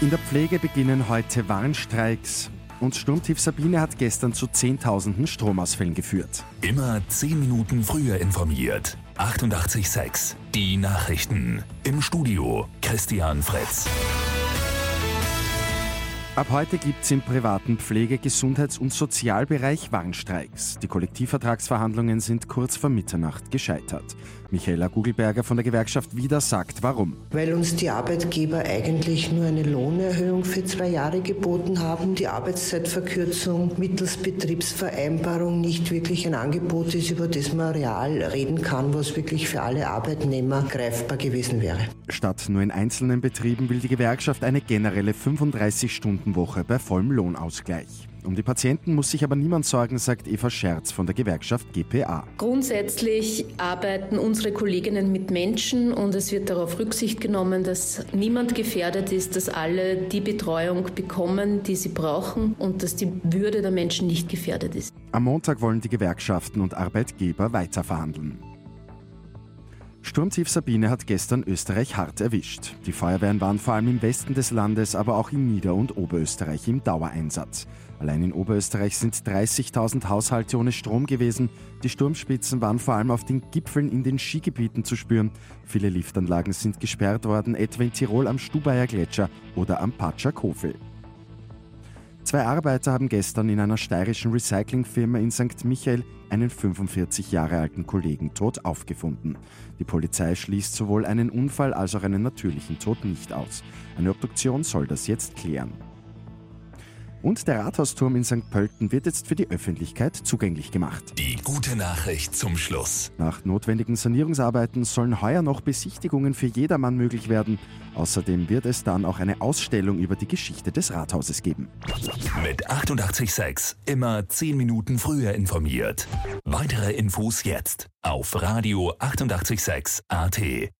In der Pflege beginnen heute Warnstreiks. Und Sturmtief Sabine hat gestern zu Zehntausenden Stromausfällen geführt. Immer 10 Minuten früher informiert. 88.6 Die Nachrichten. Im Studio Christian Fritz. Ab heute gibt es im privaten Pflege-, Gesundheits- und Sozialbereich Warnstreiks. Die Kollektivvertragsverhandlungen sind kurz vor Mitternacht gescheitert. Michaela Gugelberger von der Gewerkschaft wieder sagt, warum. Weil uns die Arbeitgeber eigentlich nur eine Lohnerhöhung für zwei Jahre geboten haben, die Arbeitszeitverkürzung mittels Betriebsvereinbarung nicht wirklich ein Angebot ist, über das man real reden kann, was wirklich für alle Arbeitnehmer greifbar gewesen wäre. Statt nur in einzelnen Betrieben will die Gewerkschaft eine generelle 35-Stunden-Woche bei vollem Lohnausgleich. Um die Patienten muss sich aber niemand sorgen, sagt Eva Scherz von der Gewerkschaft GPA. Grundsätzlich arbeiten unsere Kolleginnen mit Menschen und es wird darauf Rücksicht genommen, dass niemand gefährdet ist, dass alle die Betreuung bekommen, die sie brauchen und dass die Würde der Menschen nicht gefährdet ist. Am Montag wollen die Gewerkschaften und Arbeitgeber weiter verhandeln. Sturmtief Sabine hat gestern Österreich hart erwischt. Die Feuerwehren waren vor allem im Westen des Landes, aber auch in Nieder- und Oberösterreich im Dauereinsatz. Allein in Oberösterreich sind 30.000 Haushalte ohne Strom gewesen. Die Sturmspitzen waren vor allem auf den Gipfeln in den Skigebieten zu spüren. Viele Liftanlagen sind gesperrt worden, etwa in Tirol am Stubaier Gletscher oder am Patscher Kofel. Zwei Arbeiter haben gestern in einer steirischen Recyclingfirma in St. Michael einen 45 Jahre alten Kollegen tot aufgefunden. Die Polizei schließt sowohl einen Unfall als auch einen natürlichen Tod nicht aus. Eine Obduktion soll das jetzt klären. Und der Rathausturm in St. Pölten wird jetzt für die Öffentlichkeit zugänglich gemacht. Die gute Nachricht zum Schluss. Nach notwendigen Sanierungsarbeiten sollen heuer noch Besichtigungen für jedermann möglich werden. Außerdem wird es dann auch eine Ausstellung über die Geschichte des Rathauses geben. Mit 88.6 immer 10 Minuten früher informiert. Weitere Infos jetzt auf Radio 88.6 AT.